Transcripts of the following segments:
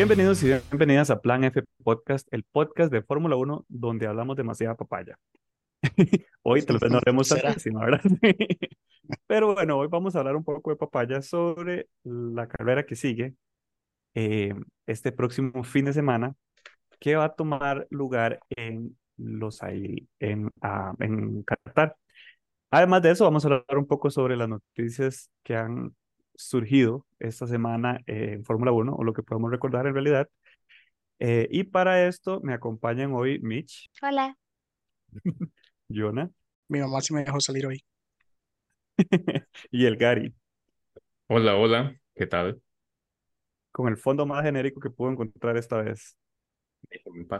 Bienvenidos y bienvenidas a Plan F Podcast, el podcast de Fórmula 1 donde hablamos demasiada papaya. hoy tal vez no haremos tantísima, ¿verdad? Pero bueno, hoy vamos a hablar un poco de papaya sobre la carrera que sigue eh, este próximo fin de semana, que va a tomar lugar en Los Aires, en, ah, en Qatar. Además de eso, vamos a hablar un poco sobre las noticias que han surgido esta semana en Fórmula 1, o lo que podemos recordar en realidad. Eh, y para esto me acompañan hoy Mitch. Hola. Jonah. Mi mamá sí me dejó salir hoy. y el Gary. Hola, hola, ¿qué tal? Con el fondo más genérico que puedo encontrar esta vez.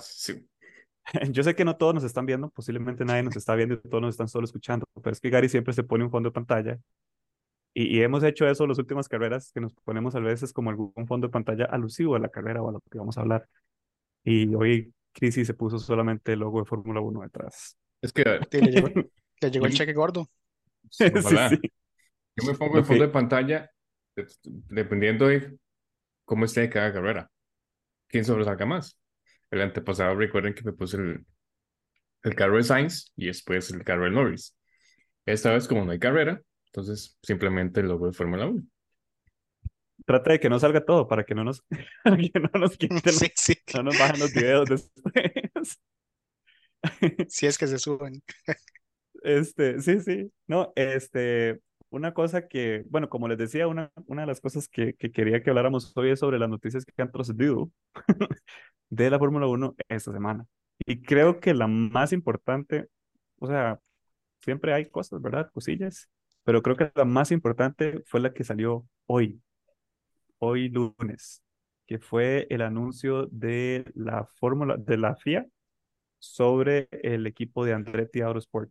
Sí. Yo sé que no todos nos están viendo, posiblemente nadie nos está viendo y todos nos están solo escuchando, pero es que Gary siempre se pone un fondo de pantalla y, hemos hecho eso en las últimas carreras, que nos ponemos a veces como algún fondo de pantalla alusivo a la carrera o a lo que vamos a hablar. Y hoy Crisis se puso solamente el logo de Fórmula 1 detrás. Es que... le, llegó, el cheque gordo. sí, sí. Yo me pongo el fondo de pantalla dependiendo de cómo esté cada carrera. ¿Quién sobresalga más? El antepasado, recuerden que me puse el, el carro de Sainz y después el carro de Norris. Esta vez, como no hay carrera, entonces, simplemente logo de Fórmula 1. Trata de que no salga todo para que no nos, que no nos quiten, no nos bajen los videos después. si es que se suben. Este, sí, sí. No, este, una cosa que, bueno, como les decía, una, una de las cosas que, que quería que habláramos hoy es sobre las noticias que han procedido de la Fórmula 1 esta semana. Y creo que la más importante, o sea, siempre hay cosas, ¿verdad? Cosillas pero creo que la más importante fue la que salió hoy, hoy lunes, que fue el anuncio de la fórmula de la FIA sobre el equipo de Andretti Autosport.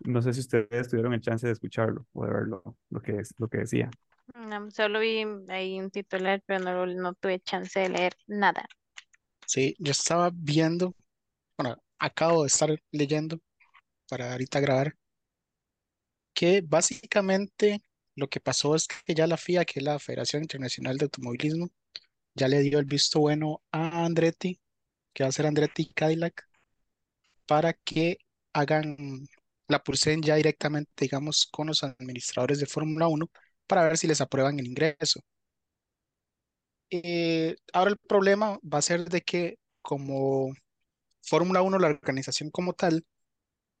No sé si ustedes tuvieron el chance de escucharlo o de verlo, lo que, es, lo que decía. No, solo vi ahí un titular, pero no, no tuve chance de leer nada. Sí, yo estaba viendo, bueno, acabo de estar leyendo para ahorita grabar que básicamente lo que pasó es que ya la FIA, que es la Federación Internacional de Automovilismo, ya le dio el visto bueno a Andretti, que va a ser Andretti Cadillac, para que hagan, la pulsen ya directamente, digamos, con los administradores de Fórmula 1 para ver si les aprueban el ingreso. Eh, ahora el problema va a ser de que como Fórmula 1, la organización como tal,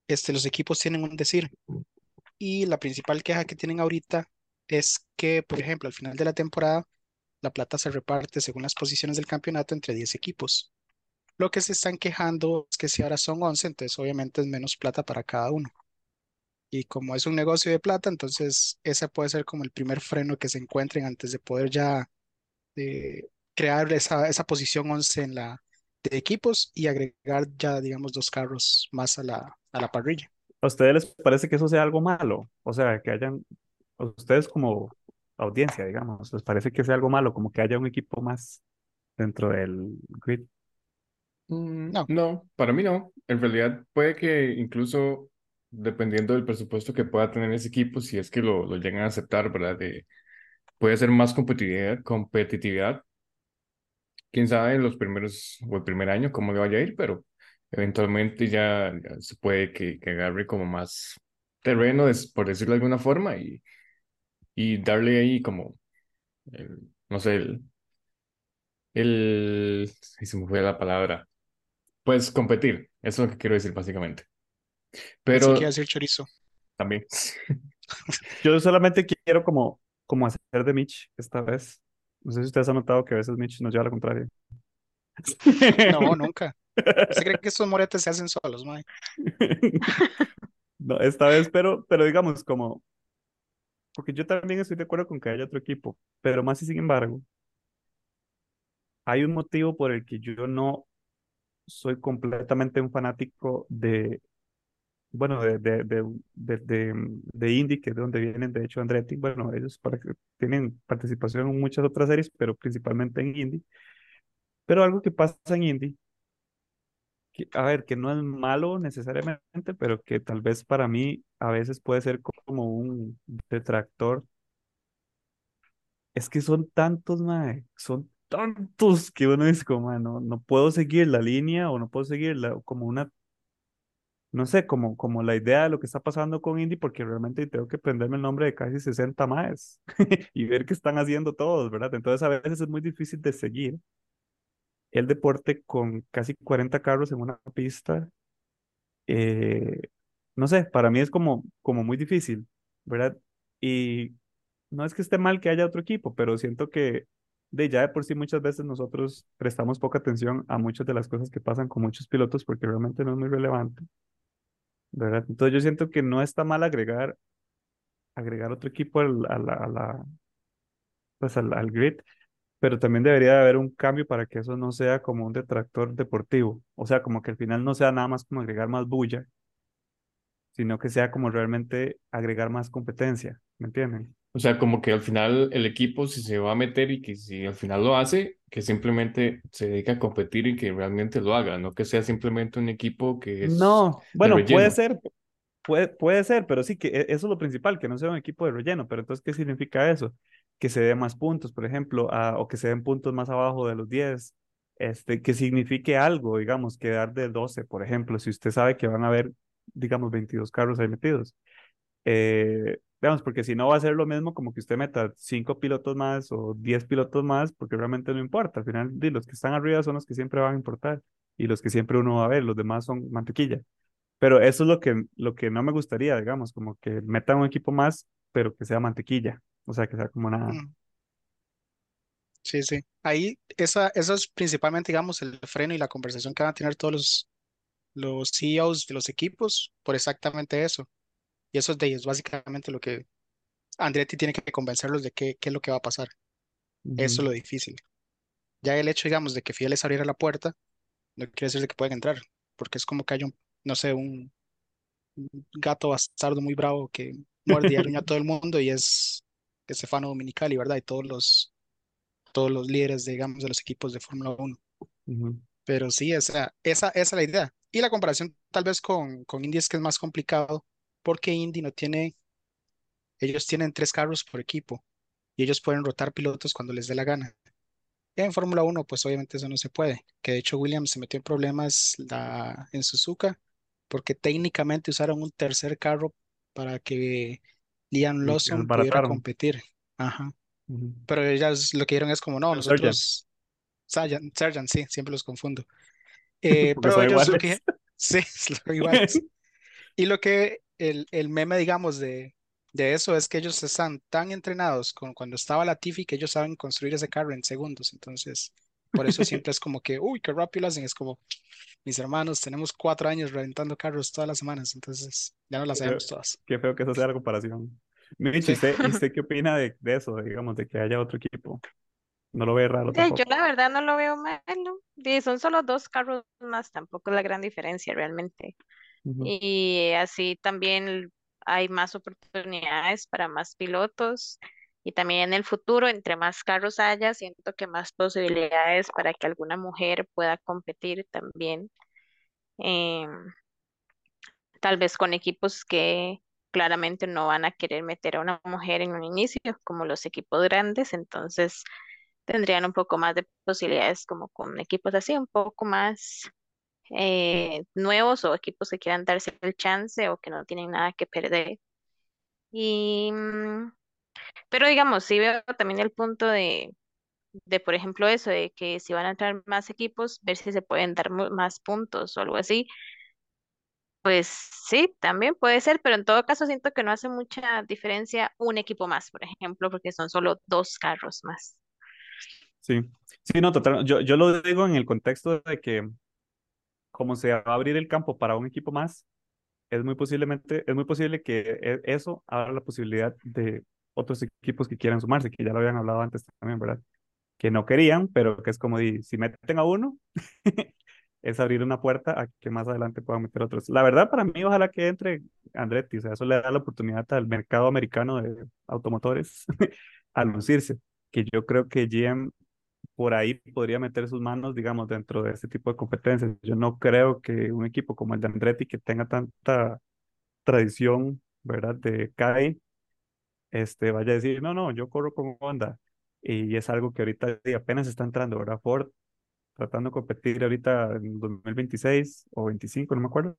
este, los equipos tienen un decir. Y la principal queja que tienen ahorita es que, por ejemplo, al final de la temporada, la plata se reparte según las posiciones del campeonato entre 10 equipos. Lo que se están quejando es que si ahora son 11, entonces obviamente es menos plata para cada uno. Y como es un negocio de plata, entonces ese puede ser como el primer freno que se encuentren antes de poder ya eh, crear esa, esa posición 11 en la, de equipos y agregar ya, digamos, dos carros más a la, a la parrilla. ¿A ustedes les parece que eso sea algo malo? O sea, que hayan, a ustedes como audiencia, digamos, ¿les parece que sea algo malo? Como que haya un equipo más dentro del grid. Mm, no. no, para mí no. En realidad puede que incluso dependiendo del presupuesto que pueda tener ese equipo, si es que lo, lo llegan a aceptar, ¿verdad? De, puede ser más competitividad, competitividad. Quién sabe en los primeros o el primer año cómo le vaya a ir, pero eventualmente ya, se puede que, que, agarre como más terreno, por decirlo de alguna forma, y, y darle ahí como, no sé, el, el, se me fue la palabra, pues competir, eso es lo que quiero decir básicamente. Pero... que hacer chorizo. También. Yo solamente quiero como, como hacer de Mitch esta vez. No sé si ustedes han notado que a veces Mitch nos lleva a la contraria. No, nunca. ¿Se cree que estos moretes se hacen solos, Mike? no, esta vez, pero, pero digamos como, porque yo también estoy de acuerdo con que haya otro equipo, pero más y sin embargo, hay un motivo por el que yo no soy completamente un fanático de, bueno, de, de, de, de, de Indy, que es de donde vienen, de hecho, Andretti. Bueno, ellos tienen participación en muchas otras series, pero principalmente en Indy. Pero algo que pasa en Indy a ver, que no es malo necesariamente, pero que tal vez para mí a veces puede ser como un detractor. Es que son tantos, mae, son tantos que uno dice como, no, no puedo seguir la línea o no puedo seguir la, como una, no sé, como, como la idea de lo que está pasando con Indy, porque realmente tengo que aprenderme el nombre de casi 60 más y ver qué están haciendo todos, ¿verdad? Entonces a veces es muy difícil de seguir el deporte con casi 40 carros en una pista. Eh, no sé, para mí es como, como muy difícil, ¿verdad? Y no es que esté mal que haya otro equipo, pero siento que de ya de por sí muchas veces nosotros prestamos poca atención a muchas de las cosas que pasan con muchos pilotos porque realmente no es muy relevante, ¿verdad? Entonces yo siento que no está mal agregar, agregar otro equipo al, a pues al grid, pero también debería de haber un cambio para que eso no sea como un detractor deportivo, o sea, como que al final no sea nada más como agregar más bulla, sino que sea como realmente agregar más competencia, ¿me entienden? O sea, como que al final el equipo, si se va a meter y que si al final lo hace, que simplemente se dedique a competir y que realmente lo haga, no que sea simplemente un equipo que es. No, bueno, puede ser, puede, puede ser, pero sí que e, eso es lo principal, que no sea un equipo de relleno. Pero entonces, ¿qué significa eso? Que se dé más puntos, por ejemplo, o que se den puntos más abajo de los 10. Este, que signifique algo, digamos, quedar de 12, por ejemplo, si usted sabe que van a haber, digamos, 22 carros ahí metidos. Eh, porque si no va a ser lo mismo como que usted meta cinco pilotos más o diez pilotos más, porque realmente no importa. Al final, los que están arriba son los que siempre van a importar y los que siempre uno va a ver, los demás son mantequilla. Pero eso es lo que, lo que no me gustaría, digamos, como que metan un equipo más, pero que sea mantequilla, o sea, que sea como nada. Mm. Sí, sí. Ahí, esa, eso es principalmente, digamos, el freno y la conversación que van a tener todos los, los CEOs de los equipos por exactamente eso. Y eso es de ellos, básicamente lo que Andretti tiene que convencerlos de qué, qué es lo que va a pasar. Eso es lo difícil. Ya el hecho, digamos, de que Fieles abriera la puerta, no quiere decir que puedan entrar, porque es como que hay un, no sé, un, gato bastardo muy bravo que muerde y aruña a todo el mundo y es Estefano Dominicali, ¿verdad? Y todos los, todos los líderes, digamos, de los equipos de Fórmula 1. Pero sí, esa, esa, esa es la idea. Y la comparación tal vez con, con Indy es que es más complicado, porque Indy no tiene, ellos tienen tres carros por equipo y ellos pueden rotar pilotos cuando les dé la gana. En Fórmula 1, pues obviamente eso no se puede, que de hecho Williams se metió en problemas la, en Suzuka porque técnicamente usaron un tercer carro para que Liam Lawson pudiera competir. Ajá. Pero ellas lo que dieron es como, no, nosotros... Sargent, sí, siempre los confundo. Eh, pero ellos lo que... Sí, iguales. Y lo que el, el meme, digamos, de, de eso es que ellos están tan entrenados con cuando estaba la Tiffy que ellos saben construir ese carro en segundos. Entonces, por eso siempre es como que, uy, qué rápido lo hacen. Es como, mis hermanos, tenemos cuatro años reventando carros todas las semanas, entonces ya no las sabemos todas. Qué feo que eso sea la comparación. Mitch, ¿usted, qué opina de, de, eso, digamos, de que haya otro equipo? No lo ve raro tampoco. Yo la verdad no lo veo malo. Son solo dos carros más, tampoco es la gran diferencia realmente. Y así también hay más oportunidades para más pilotos. Y también en el futuro, entre más carros haya, siento que más posibilidades para que alguna mujer pueda competir también. Em, tal vez con equipos que claramente no van a querer meter a una mujer en un inicio, como los equipos grandes, entonces tendrían un poco más de posibilidades como con equipos así, un poco más eh, nuevos o equipos que quieran darse el chance o que no tienen nada que perder. Y, mm, pero digamos, sí veo también el punto de, de, por ejemplo, eso, de que si van a entrar más equipos, ver si se pueden dar más puntos o algo así. Pues sí, también puede ser, pero en todo caso siento que no hace mucha diferencia un equipo más, por ejemplo, porque son solo dos carros más. Sí, sí, no, total. Yo, yo lo digo en el contexto de que como se va a abrir el campo para un equipo más, es muy posiblemente, es muy posible que e, eso abra la posibilidad de otros equipos que quieran sumarse, que ya lo habían hablado antes también, ¿verdad? Que no querían, pero que es como si meten a uno, es abrir una puerta a que más adelante puedan meter otros. La verdad, para mí, ojalá que entre Andretti, o sea, eso le da la oportunidad al mercado americano de automotores a lucirse, que yo creo que GM por ahí podría meter sus manos, digamos, dentro de este tipo de competencias. Yo no creo que un equipo como el de Andretti, que tenga tanta tradición, ¿verdad?, de CAI, este, vaya a decir, no, no, yo corro con Honda. y es algo que ahorita apenas está entrando, ¿verdad? Ford tratando de competir ahorita en 2026 o 25, no me acuerdo.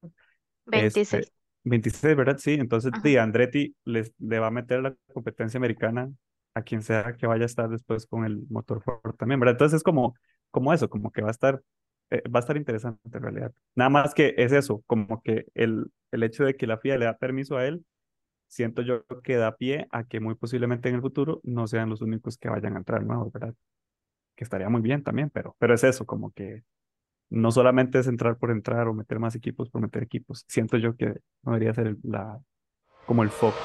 26. 26, este, ¿verdad? Sí, entonces Di Andretti les, le va a meter la competencia americana a quien sea que vaya a estar después con el motor Ford también, ¿verdad? Entonces es como, como eso, como que va a estar, eh, va a estar interesante en realidad. Nada más que es eso, como que el, el hecho de que la FIA le da permiso a él, siento yo que da pie a que muy posiblemente en el futuro no sean los únicos que vayan a entrar nuevos, ¿verdad? Que estaría muy bien también, pero, pero es eso, como que no solamente es entrar por entrar o meter más equipos por meter equipos. Siento yo que debería ser la, como el foco.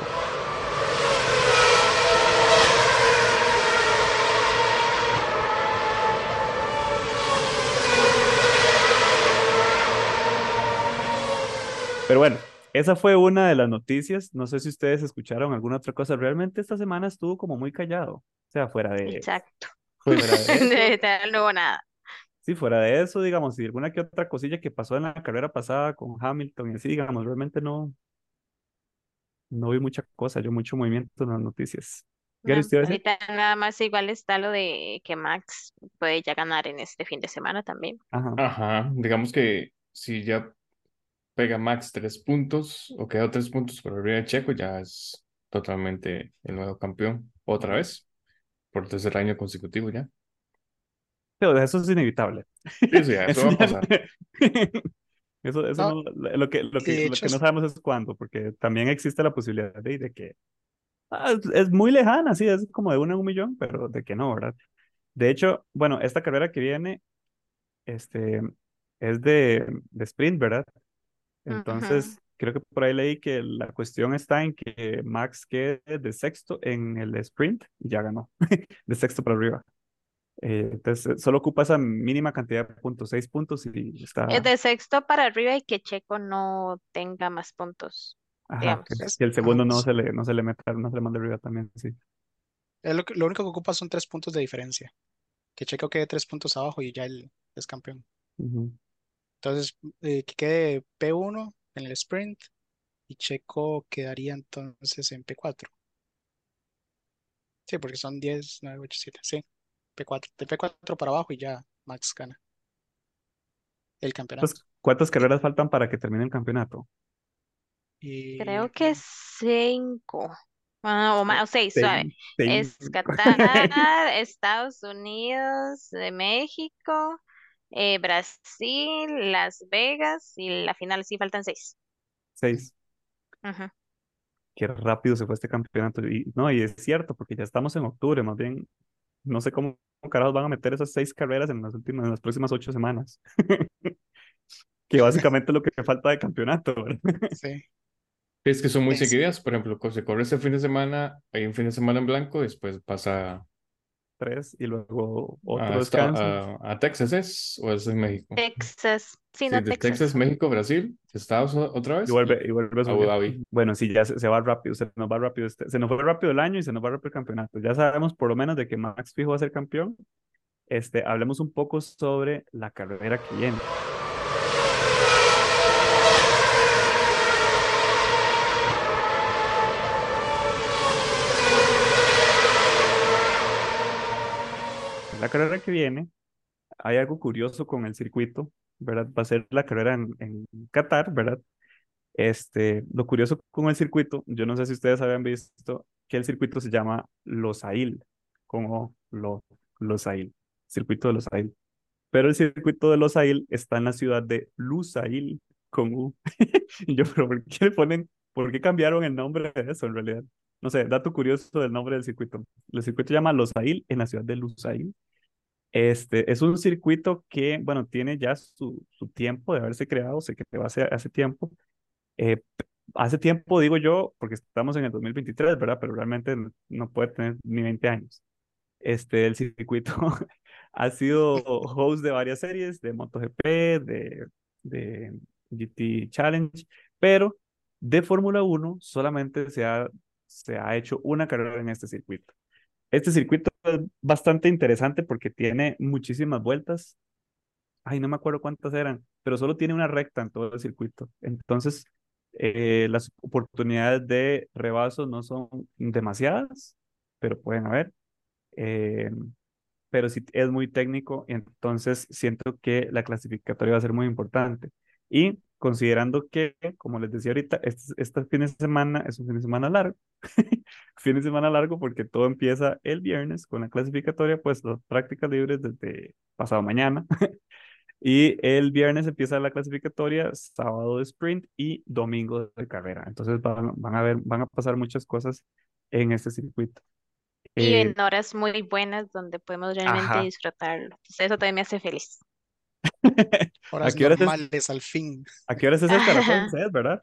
Pero bueno, esa fue una de las noticias. No sé si ustedes escucharon alguna otra cosa. Realmente esta semana estuvo como muy callado. O sea, fuera de... Exacto. Fuera de no hubo nada. Sí, fuera de eso, digamos, y alguna que otra cosilla que pasó en la carrera pasada con Hamilton y así, digamos, realmente no, no vi mucha cosa, yo mucho movimiento en las noticias. ahorita nada más igual está lo de que Max puede ya ganar en este fin de semana también. Ajá. Ajá, digamos que si ya pega Max tres puntos o queda tres puntos por arriba de Checo, ya es totalmente el nuevo campeón otra vez por tercer año consecutivo ya. Pero eso es inevitable. Sí, sí, eso, va a pasar. eso, eso lo, que, lo, que, lo que no sabemos es cuándo, porque también existe la posibilidad de, de que ah, es, muy lejana, sí, es como de uno en un millón, pero de que no, ¿verdad? De hecho, bueno, esta carrera que viene este, es de, de sprint, ¿verdad? Entonces, creo que por ahí leí que la cuestión está en que Max quede de sexto en el sprint y ya ganó, de sexto para arriba. Eh, entonces, solo ocupa esa mínima cantidad de puntos, seis puntos y está. Es de sexto para arriba y que Checo no tenga más puntos. Ajá, que, el segundo no se le, no se le meta, no se le manda arriba también, sí. lo, lo, único que ocupa son tres puntos de diferencia. Que Checo quede tres puntos abajo y ya él es campeón. Entonces, eh, que quede P1 en el sprint y Checo quedaría entonces en P4. Sí, porque son 10, 9, 8, 7, sí. P4, de P4 para abajo y ya Max gana el campeonato. ¿Cuántas carreras faltan para que termine el campeonato? Creo que cinco. Ah, o más, o seis, suave. Es Qatar, Estados Unidos, de México, eh, Brasil, Las Vegas y la final sí faltan seis. Seis. Qué rápido se fue este campeonato. Y, no, y es cierto, porque ya estamos en octubre, más bien no sé cómo carajos van a meter esas seis carreras en las últimas, en las próximas ocho semanas. que básicamente es lo que falta de campeonato, Sí. Es que son muy seguidas, por ejemplo, se corre este fin de semana, hay un fin de semana en blanco, después pasa tres y luego otro descanso. A, Texas es o es en México? Texas. Sí, de Texas. México, Brasil, Estados otra vez. Y vuelve, y vuelve a Abu Dhabi. Bueno, sí, ya se, va rápido, se nos va rápido, este, se nos fue rápido el año y se nos va rápido el campeonato. Ya sabemos por lo menos de que Max Fijo va a ser campeón. Este, hablemos un poco sobre la carrera que viene. Carrera que viene, hay algo curioso con el circuito, ¿verdad? Va a ser la carrera en, en Qatar, ¿verdad? Este, lo curioso con el circuito, yo no sé si ustedes habían visto que el circuito se llama Losail, como lo, Losail, circuito de Losail. Pero el circuito de Losail está en la ciudad de Lusail, con U. y yo, pero ¿por qué le ponen, por qué cambiaron el nombre de eso en realidad? No sé, dato curioso del nombre del circuito. El circuito se llama Losail en la ciudad de Lusail. Este, es un circuito que, bueno, tiene ya su, su tiempo de haberse creado, se creó hace, hace tiempo. Eh, hace tiempo, digo yo, porque estamos en el 2023, ¿verdad? Pero realmente no puede tener ni 20 años. Este, el circuito ha sido host de varias series, de MotoGP, de, de GT Challenge, pero de Fórmula 1 solamente se ha, se ha hecho una carrera en este circuito. Este circuito es bastante interesante porque tiene muchísimas vueltas. Ay, no me acuerdo cuántas eran, pero solo tiene una recta en todo el circuito. Entonces, eh, las oportunidades de rebaso no son demasiadas, pero pueden haber. eh, pero sí es muy técnico, entonces siento que la clasificatoria va a ser muy importante. Y considerando que, como les decía ahorita, este, este fin de semana es un fin de semana largo, fin de semana largo porque todo empieza el viernes con la clasificatoria, pues las prácticas libres desde pasado mañana. y el viernes empieza la clasificatoria, sábado de sprint y domingo de carrera. Entonces van, van a ver, van a pasar muchas cosas en este circuito. Y en eh, horas muy buenas donde podemos realmente disfrutarlo. Entonces eso también me hace feliz. Horas ¿A qué normales al fin. ¿A qué horas es esta? las verdad?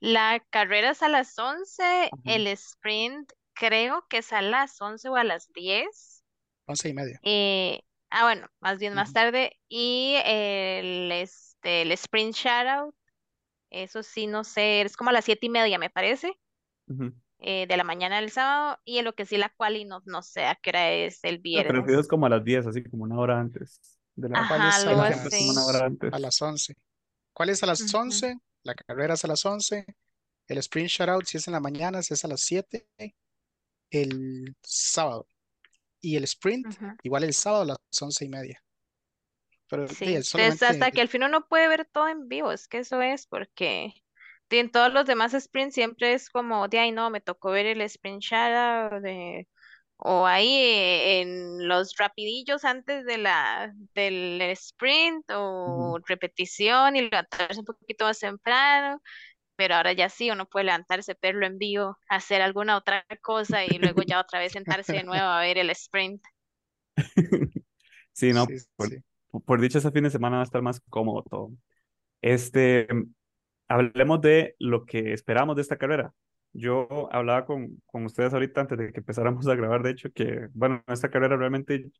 La carrera es a las 11, el sprint creo que es a las 11 o a las 10. 11 y media. Eh, ah, bueno, más bien más tarde. Y el, este, el sprint shoutout, eso sí, no sé, es como a las 7 y media, me parece. Eh, de la mañana del sábado. Y en lo que sí la quali no, no sé a qué hora es el viernes. pero es como a las 10, así como una hora antes. De la Ajá, algo así. A las 11. ¿Cuál es a las 11? La carrera es a las 11. El sprint shoutout si es en la mañana, si es a las 7. El sábado. Y el sprint, igual el sábado a las 11 y media. Pero sí, hasta que al fin uno puede ver todo en vivo, es que eso es porque en todos los demás sprints siempre es como, de ahí no, me tocó ver el sprint shoutout de o ahí eh, en los rapidillos antes de la, del sprint o repetición y levantarse un poquito más temprano, pero ahora ya sí, uno puede levantarse, verlo en vivo, hacer alguna otra cosa y luego ya otra vez sentarse de nuevo a ver el sprint. Sí, no, por, dicho ese fin de semana va a estar más cómodo todo. Este, hablemos de lo que esperamos de esta carrera. Yo hablaba con, con ustedes ahorita antes de que empezáramos a grabar, de hecho, que, bueno, esta carrera realmente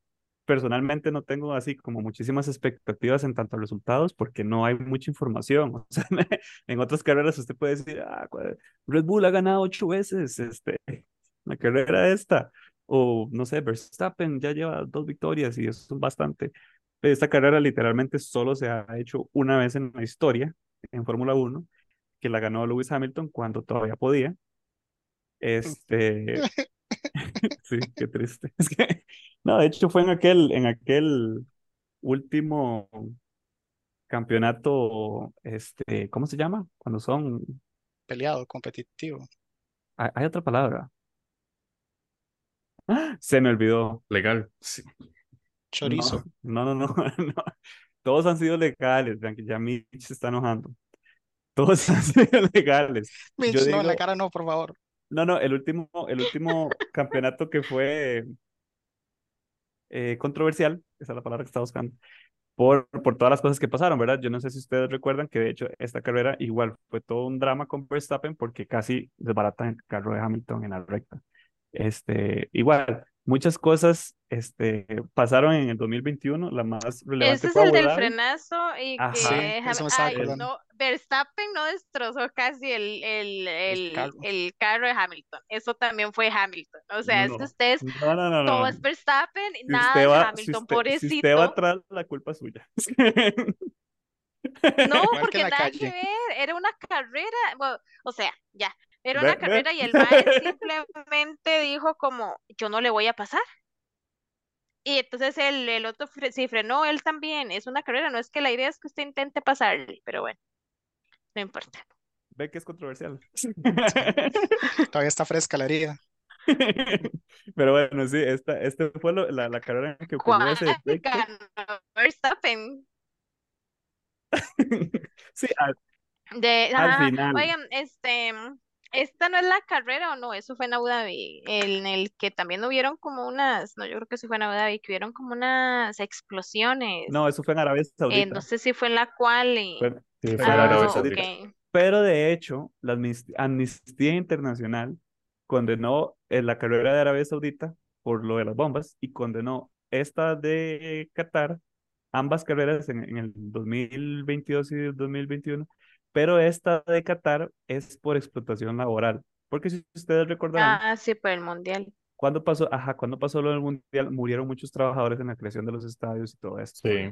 personalmente no tengo así como muchísimas expectativas en tanto a resultados porque no hay mucha información. O sea, en otras carreras usted puede decir, ah, Red Bull ha ganado ocho veces este, la carrera esta. O no sé, Verstappen ya lleva dos victorias y eso es bastante. Esta carrera literalmente solo se ha hecho una vez en la historia en Fórmula 1, que la ganó Lewis Hamilton cuando todavía podía. Este, sí, qué triste. Es que, no, de hecho fue en aquel, en aquel último campeonato, este, ¿cómo se llama? Cuando son peleado, competitivo. Hay, otra palabra. Se me olvidó. Legal. Chorizo. No, no, no, no, Todos han sido legales, vean que ya Mitch se está enojando. Todos han sido legales. Mitch, no, en la cara no, por favor. No, no, el último, el último campeonato que fue eh, controversial, esa es la palabra que estaba buscando, por, por todas las cosas que pasaron, ¿verdad? Yo no sé si ustedes recuerdan que de hecho esta carrera igual fue todo un drama con Verstappen porque casi desbaratan el carro de Hamilton en la recta. Este, igual, muchas cosas este, pasaron en el 2021, la más relevante Ese es el del frenazo y que no, Verstappen no destrozó casi el, el, el, carro. de Hamilton. Eso también fue Hamilton. O sea, es que ustedes, todo es Verstappen, nada de Hamilton, por si Si usted va atrás, la culpa es suya. No, porque nada que ver, era una carrera, o sea, ya, era una carrera y el maestro simplemente dijo como, yo no le voy a pasar. Y entonces el, el otro sí frenó, él también. Es una carrera, no es que la idea es que usted intente pasarle, pero bueno, no importa. Ve que es controversial. Todavía está fresca la herida. Pero bueno, sí, esta, este fue la, la carrera en que ocurrió ese Verstappen. sí, al, de, al final. Oigan, este, esta no es la carrera o no, eso fue en Abu Dhabi, en el que también hubieron como unas, no, yo creo que sí fue en Abu Dhabi, que hubieron como unas explosiones. No, eso fue en Arabia Saudita. Eh, no sé si fue en la cual. Y... Fue, sí, fue en ah, Arabia Saudita. Pero de hecho, la Amnistía Internacional condenó la carrera de Arabia Saudita por lo de las bombas y condenó esta de Qatar, ambas carreras en, en el 2022 y el 2021 pero esta de Qatar es por explotación laboral. Porque si ustedes recordarán. Ah, sí, por el Mundial. Cuando pasó, ajá, cuando pasó lo del Mundial, murieron muchos trabajadores en la creación de los estadios y todo esto. Sí.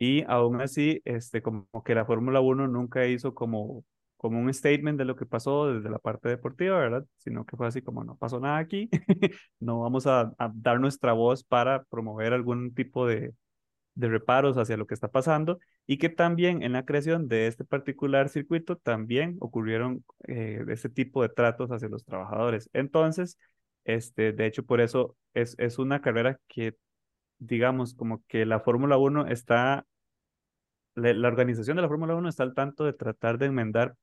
Y aún así, este, como que la Fórmula 1 nunca hizo como, como un statement de lo que pasó desde la parte deportiva, ¿verdad? Sino que fue así como no pasó nada aquí, no vamos a, dar nuestra voz para promover algún tipo de, de reparos hacia lo que está pasando y que también en la creación de este particular circuito también ocurrieron eh, ese tipo de tratos hacia los trabajadores. Entonces, este, de hecho, por eso es, es una carrera que, digamos, como que la Fórmula 1 está, la, organización de la Fórmula 1 está al tanto de tratar de enmendar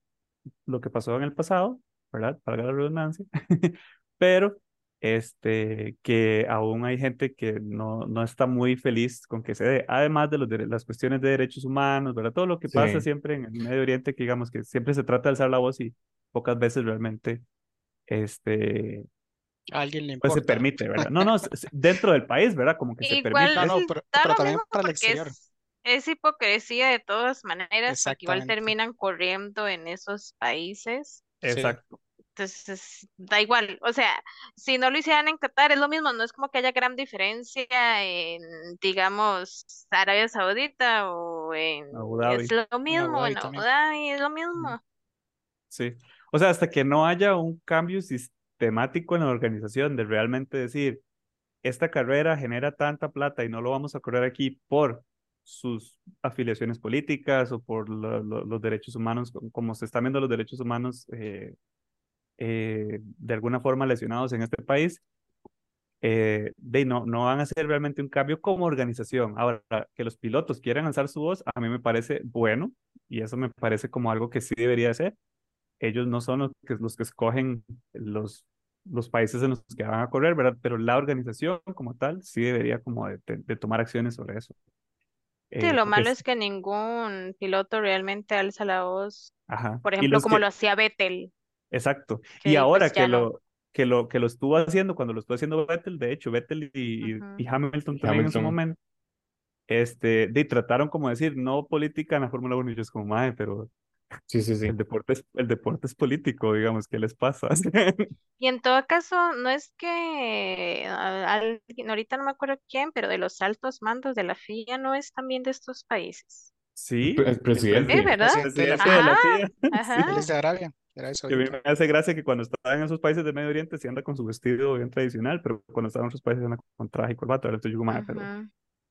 lo que pasó en el pasado, ¿verdad? Para la redundancia, pero este, que aún hay gente que no, no está muy feliz con que se dé, además de, los las cuestiones de derechos humanos, ¿verdad? Todo lo que pasa siempre en el Medio Oriente, que digamos que siempre se trata de alzar la voz y pocas veces realmente, este... alguien le Pues se permite, ¿verdad? No, no, dentro del país, ¿verdad? Como que se permite. No, no, pero, también para el exterior. Es, hipocresía de todas maneras, porque igual terminan corriendo en esos países. Exacto. Entonces, da igual, o sea, si no lo hicieran en Qatar es lo mismo, no es como que haya gran diferencia en, digamos, Arabia Saudita o en... Es lo mismo, en Abu Dhabi, es lo mismo. Sí, o sea, hasta que no haya un cambio sistemático en la organización de realmente decir, esta carrera genera tanta plata y no lo vamos a correr aquí por sus afiliaciones políticas o por los derechos humanos, como se están viendo los derechos humanos eh, eh, de alguna forma lesionados en este país, eh, de, no, no van a hacer realmente un cambio como organización. Ahora, que los pilotos quieran alzar su voz, a mí me parece bueno y eso me parece como algo que sí debería ser. Ellos no son los que, los que escogen los, los países en los que van a correr, ¿verdad? Pero la organización como tal sí debería como de, tomar acciones sobre eso. Sí, lo eh, malo es que ningún piloto realmente alza la voz. Por ejemplo, como lo hacía Vettel. Exacto. y pues ahora que, lo, que, lo, que lo estuvo haciendo, cuando lo estuvo haciendo Vettel, de hecho, Vettel y, y Hamilton también en su momento, este, de, trataron como decir, no política en la Fórmula 1, y yo es como, madre, pero sí, sí, sí. El, deporte es, el deporte es político, digamos, ¿qué les pasa? y en todo caso, no es que alguien, ahorita no me acuerdo quién, pero de los altos mandos de la FIA no es también de estos países. Sí, el presidente. Sí, ¿verdad? de la FIA. Ajá. de Arabia. Que a mí me hace gracia que cuando estaba en esos países de Medio Oriente se anda con su vestido bien tradicional, pero cuando estaba en otros países anda con traje y corbata. Entonces yo digo, pero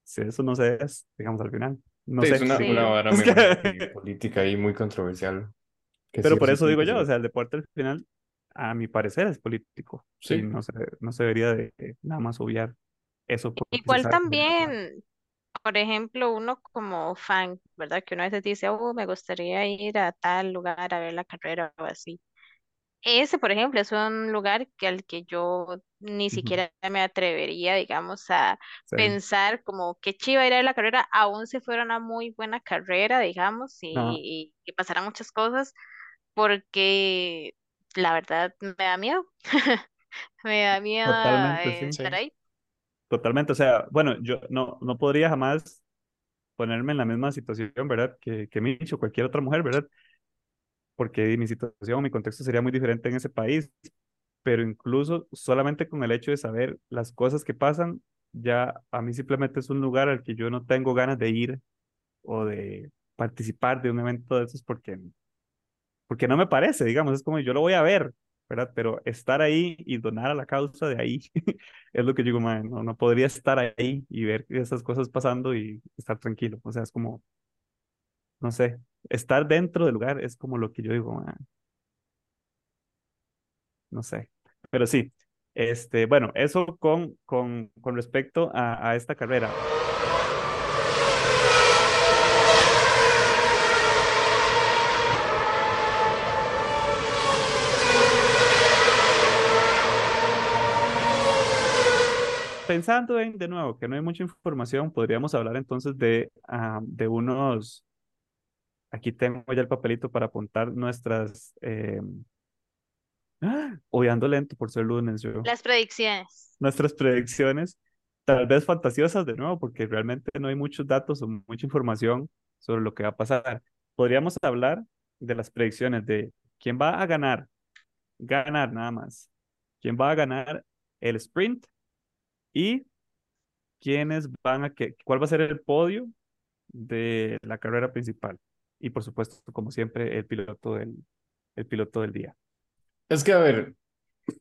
si eso no se es, digamos al final. No sé. Es una, vara política y muy controversial. Pero por eso digo yo, o sea, el deporte al final, a mi parecer, es político. Sí. no se, no se debería de nada más obviar eso. Igual también, por ejemplo, uno como fan, ¿verdad? Que uno a veces dice, oh, me gustaría ir a tal lugar a ver la carrera o así. Ese, por ejemplo, es un lugar que al que yo ni siquiera me atrevería, digamos, a pensar como que chiva ir a ver la carrera, aún si fuera una muy buena carrera, digamos, y, que pasaran muchas cosas, porque la verdad me da miedo. me da miedo estar ahí. Totalmente, o sea, bueno, yo no, no podría jamás ponerme en la misma situación, ¿verdad? Que, que Mitch o cualquier otra mujer, ¿verdad? Porque mi situación, mi contexto sería muy diferente en ese país, pero incluso solamente con el hecho de saber las cosas que pasan, ya a mí simplemente es un lugar al que yo no tengo ganas de ir o de participar de un evento de esos porque, porque no me parece, digamos, es como yo lo voy a ver, ¿verdad? Pero estar ahí y donar a la causa de ahí es lo que yo digo, man, no, no podría estar ahí y ver esas cosas pasando y estar tranquilo. O sea, es como, no sé, estar dentro del lugar es como lo que yo digo, man. No sé. Pero sí, este, bueno, eso con, con, con respecto a, a esta carrera. Pensando en, de nuevo, que no hay mucha información, podríamos hablar entonces de, ah, de unos, aquí tengo ya el papelito para apuntar nuestras, eh... hoy ando lento por ser lunes yo. Las predicciones. Nuestras predicciones, tal vez fantasiosas de nuevo, porque realmente no hay muchos datos o mucha información sobre lo que va a pasar. Podríamos hablar de las predicciones de quién va a ganar, ganar nada más, quién va a ganar el sprint y quiénes van a que, cuál va a ser el podio de la carrera principal. Y por supuesto, como siempre, el piloto del, el piloto del día. Es que, a ver,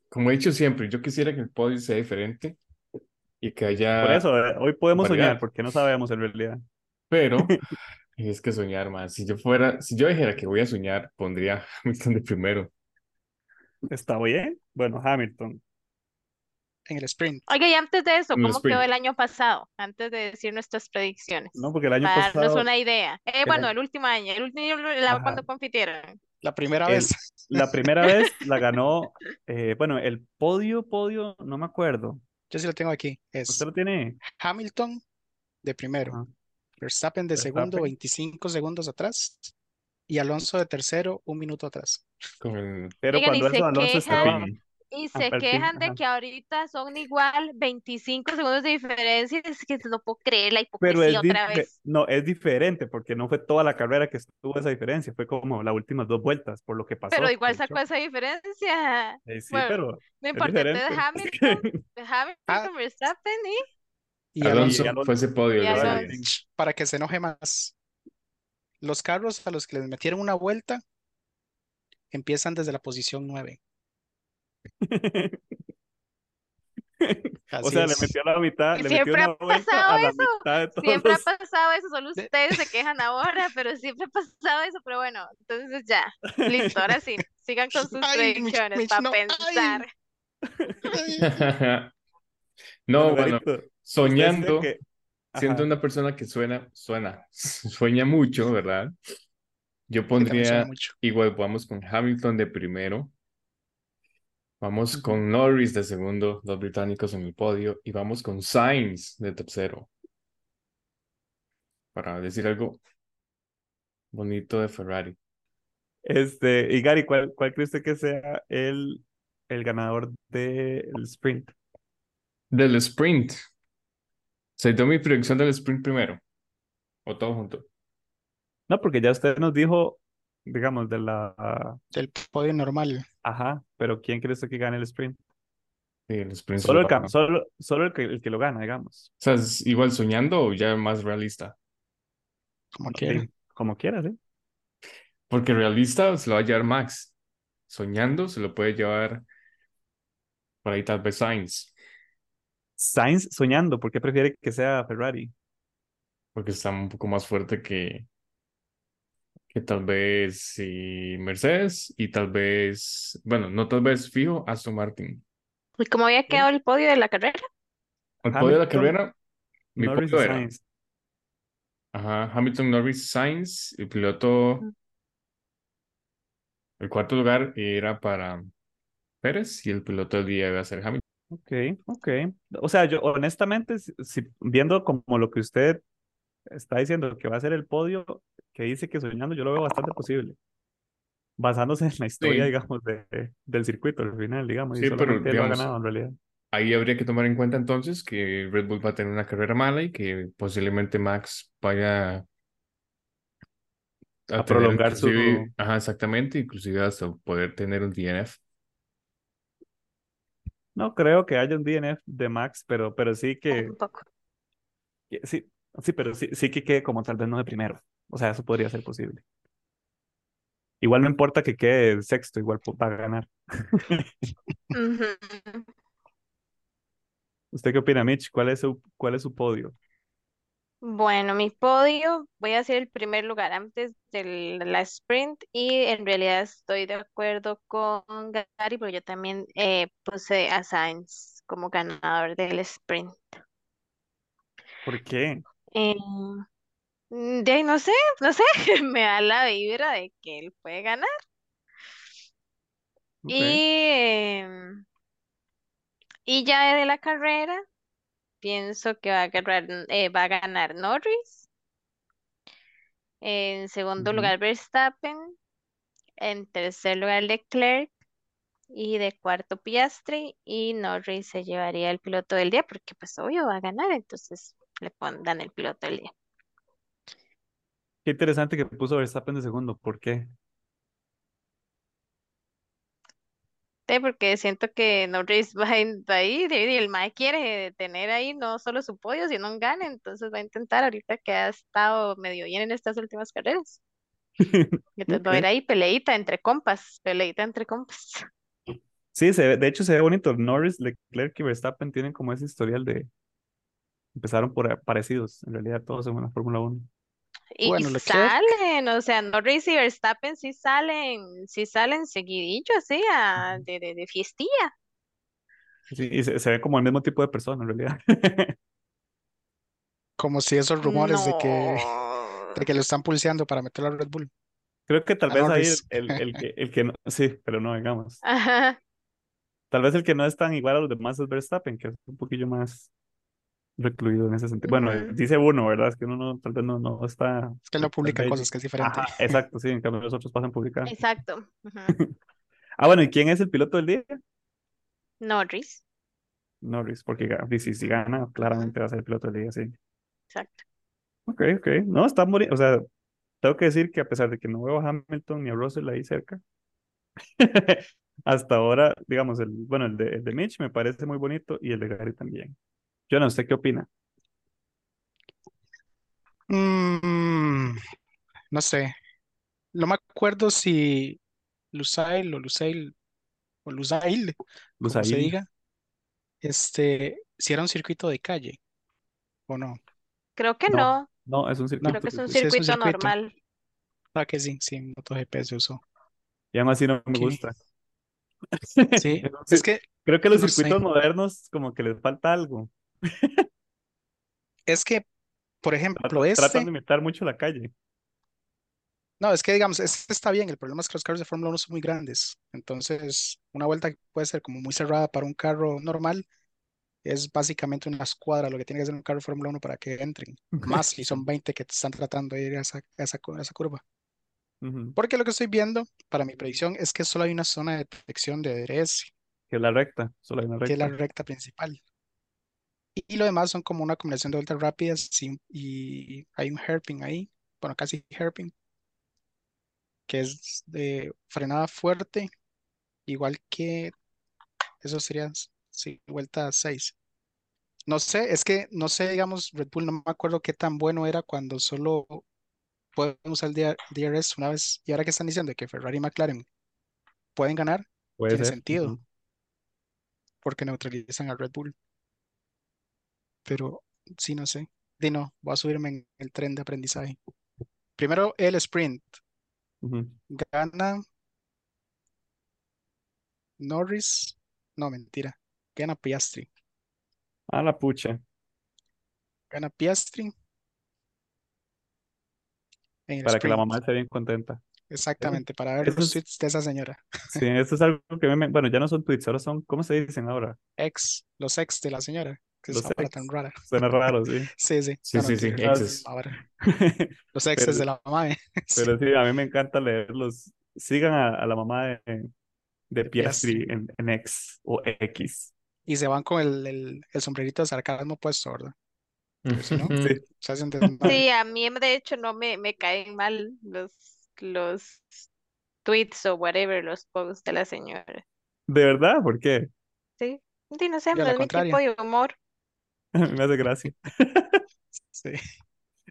como he dicho siempre, yo quisiera que el podio sea diferente y que haya... Por eso, eh, hoy podemos variedad. soñar, porque no sabemos en realidad. Pero es que soñar más. Si yo fuera, si yo dijera que voy a soñar, pondría Hamilton de primero. ¿Está bien? Bueno, Hamilton. En el sprint. Oiga, y antes de eso, ¿cómo quedó el año pasado? Antes de decir nuestras predicciones. No, porque el año Para darnos pasado, una idea. Eh, bueno, el último año, el último, la, cuando compitieron. La primera El- vez. la primera vez la ganó, eh, bueno, el podio, podio, no me acuerdo. Yo sí lo tengo aquí. Es ¿Usted lo tiene? Hamilton de primero. Verstappen de segundo, Verstappen. 25 segundos atrás, y Alonso de tercero, un minuto atrás. Con el Pero Oigan, cuando Alonso quejan- estaba, Y se quejan de ajá. que ahorita son igual 25 segundos de diferencia. Es que no puedo creer la pero es, hipocresía otra vez. no, es diferente porque no fue toda la carrera que estuvo esa diferencia, fue como las últimas dos vueltas por lo que pasó. Pero igual de sacó esa diferencia. Eh, sí, bueno, pero No importa, diferente. Hamilton, Hamilton, Ah. Verstappen y Y Alonso, y Alonso- fue ese podio. Alonso. para que se enoje más, los carros a los que les metieron una vuelta empiezan desde la posición 9. O sea, le metió la mitad, le metió Siempre una ha pasado a la eso. mitad de todos siempre ha pasado eso. Solo De- ustedes se quejan ahora, pero siempre ha pasado eso. Pero bueno, entonces ya, listo, ahora sí, sigan con sus predicciones para no, ay. pensar. no, Bueno, soñando, que- siendo una persona que suena, suena, sueña mucho, ¿verdad? Yo pondría, mucho. igual vamos con Hamilton de primero, vamos con Norris de segundo, los británicos en el podio, y vamos con Sainz de tercero. Para decir algo bonito de Ferrari. Este, y Gary, ¿cuál, cuál cree usted que sea el, el ganador del sprint? Del sprint. ¿Se dio mi predicción del sprint primero? ¿O todo junto? No, porque ya usted nos dijo, digamos, de la... Del podio normal. Ajá, pero ¿quién cree usted que gane el sprint? Sí, el sprint Solo el, lo cam- gana. solo, solo el que, el que lo gana, digamos. O sea, ¿es igual soñando o ya más realista? Como No, quiera. sí, como quiera, sí. Porque realista se lo va a llevar Max. Soñando se lo puede llevar por ahí tal vez Sainz, Sainz soñando, ¿por qué prefiere que sea Ferrari? porque está un poco más fuerte que, que tal vez sí, Mercedes y tal vez, bueno, no tal vez fijo, Aston Martin. ¿Y cómo había quedado el podio de la carrera? El podio de la carrera, mi Norris podio era Sainz. ajá, Hamilton, Norris, Sainz, el piloto, el cuarto lugar era para Pérez y el piloto del día iba a ser Hamilton. Ok, ok. O sea, yo honestamente, si- viendo como lo que usted está diciendo que va a ser el podio, que dice que soñando, yo lo veo bastante posible. Basándose en la historia, Sí. digamos, de, del circuito al final, digamos, y Sí, pero, lo ha digamos, ganado en realidad. Ahí habría que tomar en cuenta entonces que Red Bull va a tener una carrera mala y que posiblemente Max vaya a, prolongar su- ajá, exactamente, inclusive hasta poder tener un DNF. No creo que haya un DNF de Max, pero, pero sí que, Un poco. que- sí, sí, pero sí, sí que quede como tal vez no de primero. O sea, eso podría ser posible. Igual no importa que quede sexto, igual va a ganar. ¿Usted qué opina, Mitch? ¿Cuál es su, cuál es su podio? Bueno, mi podio, voy a hacer el primer lugar antes de la sprint y en realidad estoy de acuerdo con Gary, porque yo también eh, puse a Sainz como ganador del sprint. ¿Por qué? Eh, mm, de ahí no sé, no sé, me da la vibra de que él puede ganar. Ok. Y, em, y ya de la carrera, pienso que va a ganar, eh, va a ganar Norris. En segundo Ujú. lugar, Verstappen. En tercer lugar, Leclerc. Y de cuarto, Piastri. Y Norris se llevaría el piloto del día, porque pues obvio va a ganar, entonces le pondrán el piloto del día. Qué interesante que puso Verstappen de segundo. ¿Por qué? Sí, porque siento que Norris va, va ahí y el Mae quiere tener ahí no solo su podio, sino un gane, entonces va a intentar ahorita que ha estado medio bien en estas últimas carreras. Entonces, era ahí peleita entre compas, peleita entre compas. Sí, se de hecho se ve bonito. Norris, Leclerc y Verstappen tienen como ese historial de... Empezaron por parecidos, en realidad todos en la Fórmula 1. Y salen, o sea, Norris y Verstappen sí salen, sí salen seguidillo así de, de, de fiestilla. Sí, y se, ve como el mismo tipo de persona en realidad. Como si esos rumores de que, de que lo están pulseando para meterlo a Red Bull. Creo que tal vez ahí el, el, que, el que no, sí, pero no, digamos. Tal vez el que no es tan igual a los demás es Verstappen, que es un poquillo más recluido en ese sentido. Bueno, dice uno, ¿verdad? Es que uno no, tal vez no, no está. Es que él no publica cosas, que es diferente. exacto, sí, en cambio los otros pasan publicando. Exacto. ah, bueno, ¿y quién es el piloto del día? Norris. Norris, porque si, si gana, claramente va a ser el piloto del día, sí. Exacto. Ok, ok. No, está muy, o sea, tengo que decir que a pesar de que no veo a Hamilton ni a Russell ahí cerca, hasta ahora, digamos, el, bueno, el de, de Mitch me parece muy bonito y el de Gary también. Yo no sé qué opina. Mm, no sé. No me acuerdo si Lusail o Lusail o Lusail, como se diga, este, si era un circuito de calle o no. Creo que no. No, es un circuito. Creo que es un circuito, normal. Ah, que sí, sí, MotoGP se usó. Y además sí no me gusta. Sí, es que creo que los circuitos modernos como que les falta algo. Es que, por ejemplo, tratan, este Tratan de imitar mucho la calle. No, es que digamos, este está bien, el problema es que los carros de Fórmula 1 son muy grandes, entonces una vuelta puede ser como muy cerrada para un carro normal, es básicamente una escuadra lo que tiene que hacer un carro de Fórmula 1 para que entren, más si son 20 que están tratando de ir a esa, esa, curva. Porque lo que estoy viendo para mi predicción es que solo hay una zona de detección de DRS. Que es la recta, solo hay una recta. Que es la recta principal. Y, lo demás son como una combinación de vueltas rápidas y, hay un hairpin ahí, bueno, casi hairpin, que es de frenada fuerte, igual que eso sería, sí, vuelta 6. No sé, es que no sé, digamos, Red Bull, no me acuerdo qué tan bueno era cuando solo podemos usar el DRS una vez, y ahora que están diciendo que Ferrari y McLaren pueden ganar, tiene sentido, porque neutralizan a Red Bull. Pero sí, no sé. Di no, voy a subirme en el tren de aprendizaje. Primero el sprint. Gana Norris. No, mentira. Gana Piastri. A la pucha. Gana Piastri. Para que la mamá esté bien contenta. Exactamente, para ver los tweets de esa señora. Sí, esto es algo que me, bueno, ya no son tweets, ahora son, ¿cómo se dicen ahora? Ex, los ex de la señora. Que los ex. tan rara. Suena raro, sí. Sí, sí. Sí, sí, sí, exes. Los exes de la mamá. Eh. Pero sí, a mí me encanta leerlos. Sigan a, la mamá de, de Piastri en, en X o X. Y se van con el, el, el sombrerito de sarcasmo puesto, ¿verdad? Sí, sí, a mí de hecho no me, me caen mal los, los tweets o whatever, los posts de la señora. ¿De verdad? ¿Por qué? Sí, no sé, es mi tipo de humor. me hace gracia. sí.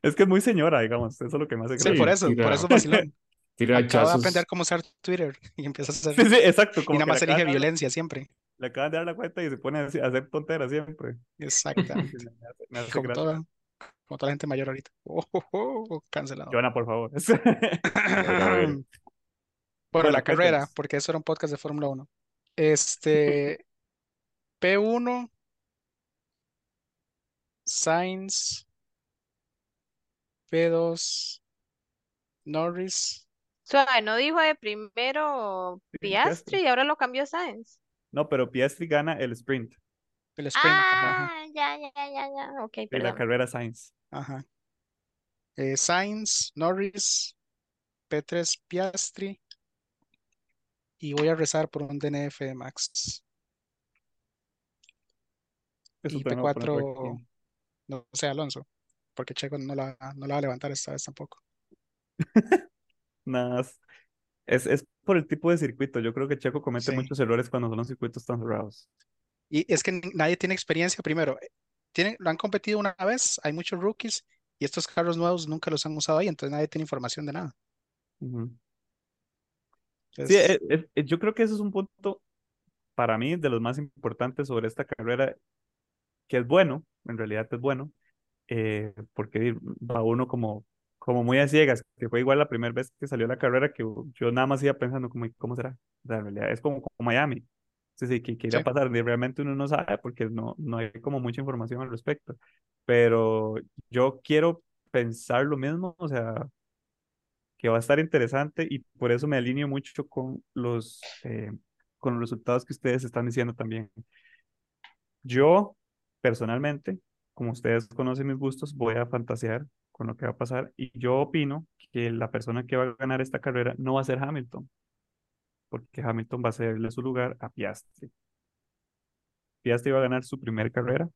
Es que es muy señora, digamos, eso es lo que me hace gracia. Sí, por eso, por eso vacilón. Acaba de aprender cómo usar Twitter y empieza a hacer. Sí, sí, exacto. y nada más elige violencia siempre. Le acaban de dar la cuenta y se pone a hacer tonteras siempre. Exactamente. me hace, como, toda, como, toda, la gente mayor ahorita. Oh, oh, oh, cancelado. Joana, por favor. bueno, la carrera, porque eso era un podcast de Fórmula 1. Este. P1 Sainz, P2, Norris. Suave, no dijo de primero Piastri y ahora lo cambió Sainz. No, pero Piastri gana el sprint. El sprint. Ah, ya, ya, ya, ya. Ok, Y la carrera Sainz. Ajá. Eh, Sainz, Norris, P3 Piastri. Y voy a rezar por un DNF de Max. y P4 no sé, Alonso, porque Checo no la, no la va a levantar esta vez tampoco. Nada, es, es por el tipo de circuito. Yo creo que Checo comete muchos errores cuando son los circuitos tan cerrados. Y es que nadie tiene experiencia primero. Eh, tienen, lo han competido una vez, hay muchos rookies y estos carros nuevos nunca los han usado ahí, entonces nadie tiene información de nada. Sí, e, e, e, yo creo que ese es un punto para mí de los más importantes sobre esta carrera, que es bueno, en realidad es bueno, eh, porque va uno como, como muy a ciegas, que fue igual la primera vez que salió la carrera que yo nada más iba pensando como, ¿cómo será? en realidad es como, como Miami. Sí, sí, que quería pasar, y realmente uno no sabe porque no, no hay como mucha información al respecto. Pero yo quiero pensar lo mismo, o sea, que va a estar interesante y por eso me alineo mucho con los, eh, con los resultados que ustedes están diciendo también. Yo, personalmente, como ustedes conocen mis gustos, voy a fantasear con lo que va a pasar y yo opino que la persona que va a ganar esta carrera no va a ser Hamilton, porque Hamilton va a cederle su lugar a Piastri. Piastri va a ganar su primera carrera.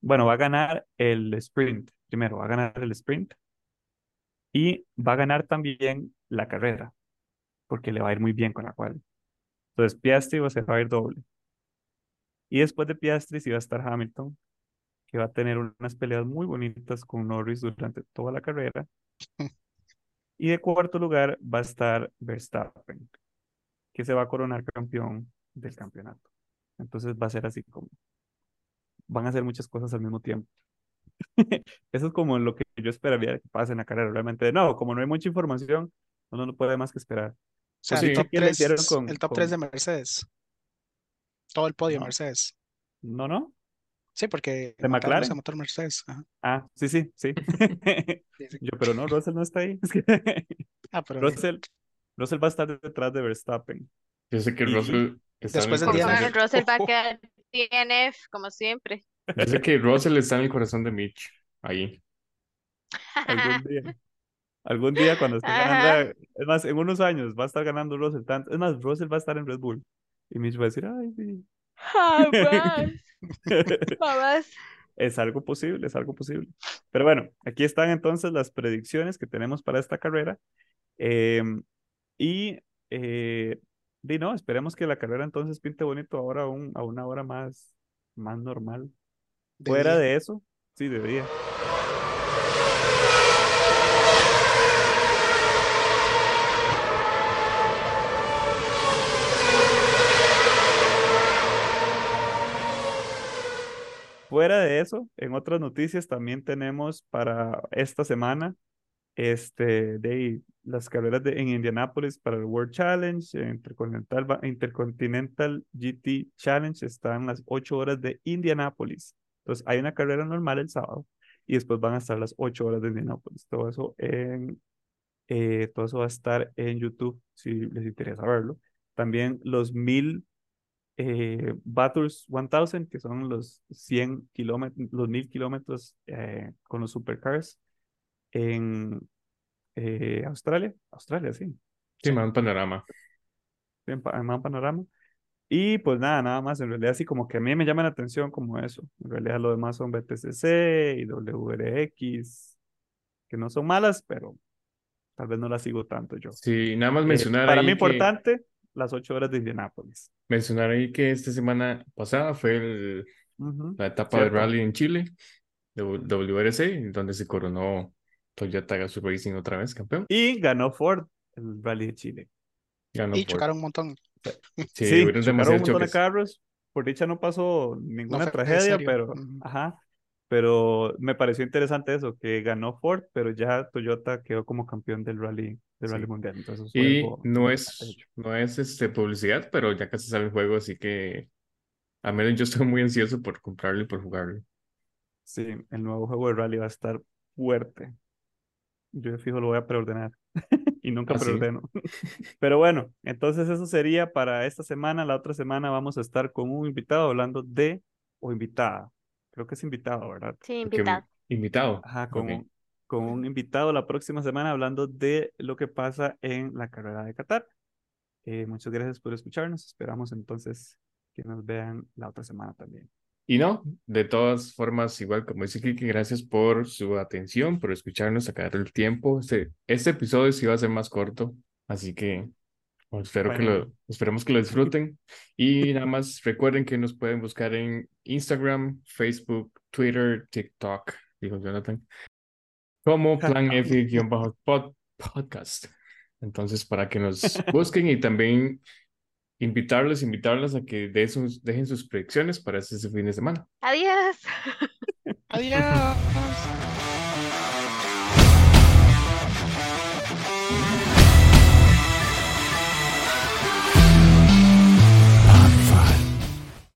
Bueno, va a ganar el sprint. Primero, va a ganar el sprint y va a ganar también la carrera, porque le va a ir muy bien con la cual. Entonces, Piastri va a ir doble. Y después de Piastri sí va a estar Hamilton, que va a tener unas peleas muy bonitas con Norris durante toda la carrera. Y de cuarto lugar va a estar Verstappen, que se va a coronar campeón del campeonato. Entonces va a ser así como, van a hacer muchas cosas al mismo tiempo. Eso es como lo que yo esperaría que pase en la carrera. Realmente, no, como no hay mucha información, uno no puede más que esperar. O sea, el, top 3, el top 3 de Mercedes. Todo el podio Mercedes. No, no. Sí, porque de McLaren. motor Mercedes. Ah, sí, sí, sí. Yo, pero no, Russell no está ahí. ah, pero Russell, Russell va a estar detrás de Verstappen. Yo sé que Russell está Después de Russell va a quedar DNF, como siempre. Yo sé que Russell está en el corazón de Mitch, ahí. Algún día. Algún día cuando esté ganando, es más, en unos años va a estar ganando Russell tanto. Es más, Russell va a estar en Red Bull. Y Mitch va a decir, ay, sí. es algo posible, es algo posible. Pero bueno, aquí están entonces las predicciones que tenemos para esta carrera. Em, y, eh, no, esperemos que la carrera entonces pinte bonito ahora a una hora más, más normal. Fuera de eso, sí, de Fuera de eso, en otras noticias también tenemos para esta semana este, de las carreras de, en Indianapolis para el World Challenge, Intercontinental, Intercontinental GT Challenge están las 8 horas de Indianapolis. Entonces hay una carrera normal el sábado y después van a estar las 8 horas de Indianapolis. Todo eso en eh, todo eso va a estar en YouTube si les interesa verlo. También los mil eh, Bathurst 1000, que son los 100 kilómetros, los 1000 kilómetros eh, con los supercars en eh, Australia. Australia, sí. Sí, más panorama. En, más panorama. Y pues nada, nada más. En realidad, sí, como que a mí me llama la atención como eso. En realidad, lo demás son BTCC y WRX, que no son malas, pero tal vez no las sigo tanto yo. Sí, nada más mencionar. para mí, importante, las ocho horas de Indianápolis. Mencionar ahí que esta semana pasada fue la etapa de rally en Chile, de WRC, donde se coronó Toyota Gazoo Racing otra vez campeón. Y ganó Ford el rally de Chile. y chocaron un montón. Sí, sí chocaron un montón de carros. Por dicha no pasó ninguna tragedia, pero, ajá, pero me pareció interesante eso, que ganó Ford, pero ya Toyota quedó como campeón del rally, del rally mundial. Entonces y no es, no es este, publicidad, pero ya casi sale el juego, así que a menos yo estoy muy ansioso por comprarlo y por jugarlo. Sí, el nuevo juego de rally va a estar fuerte. Yo de fijo lo voy a preordenar y nunca ¿Ah, preordeno. Pero bueno, entonces eso sería para esta semana. La otra semana vamos a estar con un invitado hablando de, o invitada, Creo que es invitado, ¿verdad? Sí, invitado. Invitado. Ajá, con, un, con un invitado la próxima semana hablando de lo que pasa en la carrera de Qatar. Eh, muchas gracias por escucharnos. Esperamos entonces que nos vean la otra semana también. Y no, de todas formas, igual como dice Kiki, gracias por su atención, por escucharnos, sacar el tiempo. Este, este episodio sí va a ser más corto, así que espero que lo, esperemos que lo disfruten. Y nada más recuerden que nos pueden buscar en Instagram, Facebook, Twitter, TikTok, dijo Jonathan, como Plan F-podcast. Entonces, para que nos busquen y también invitarles, invitarlas a que dejen sus, dejen sus predicciones para este fin de semana. Adiós. Adiós.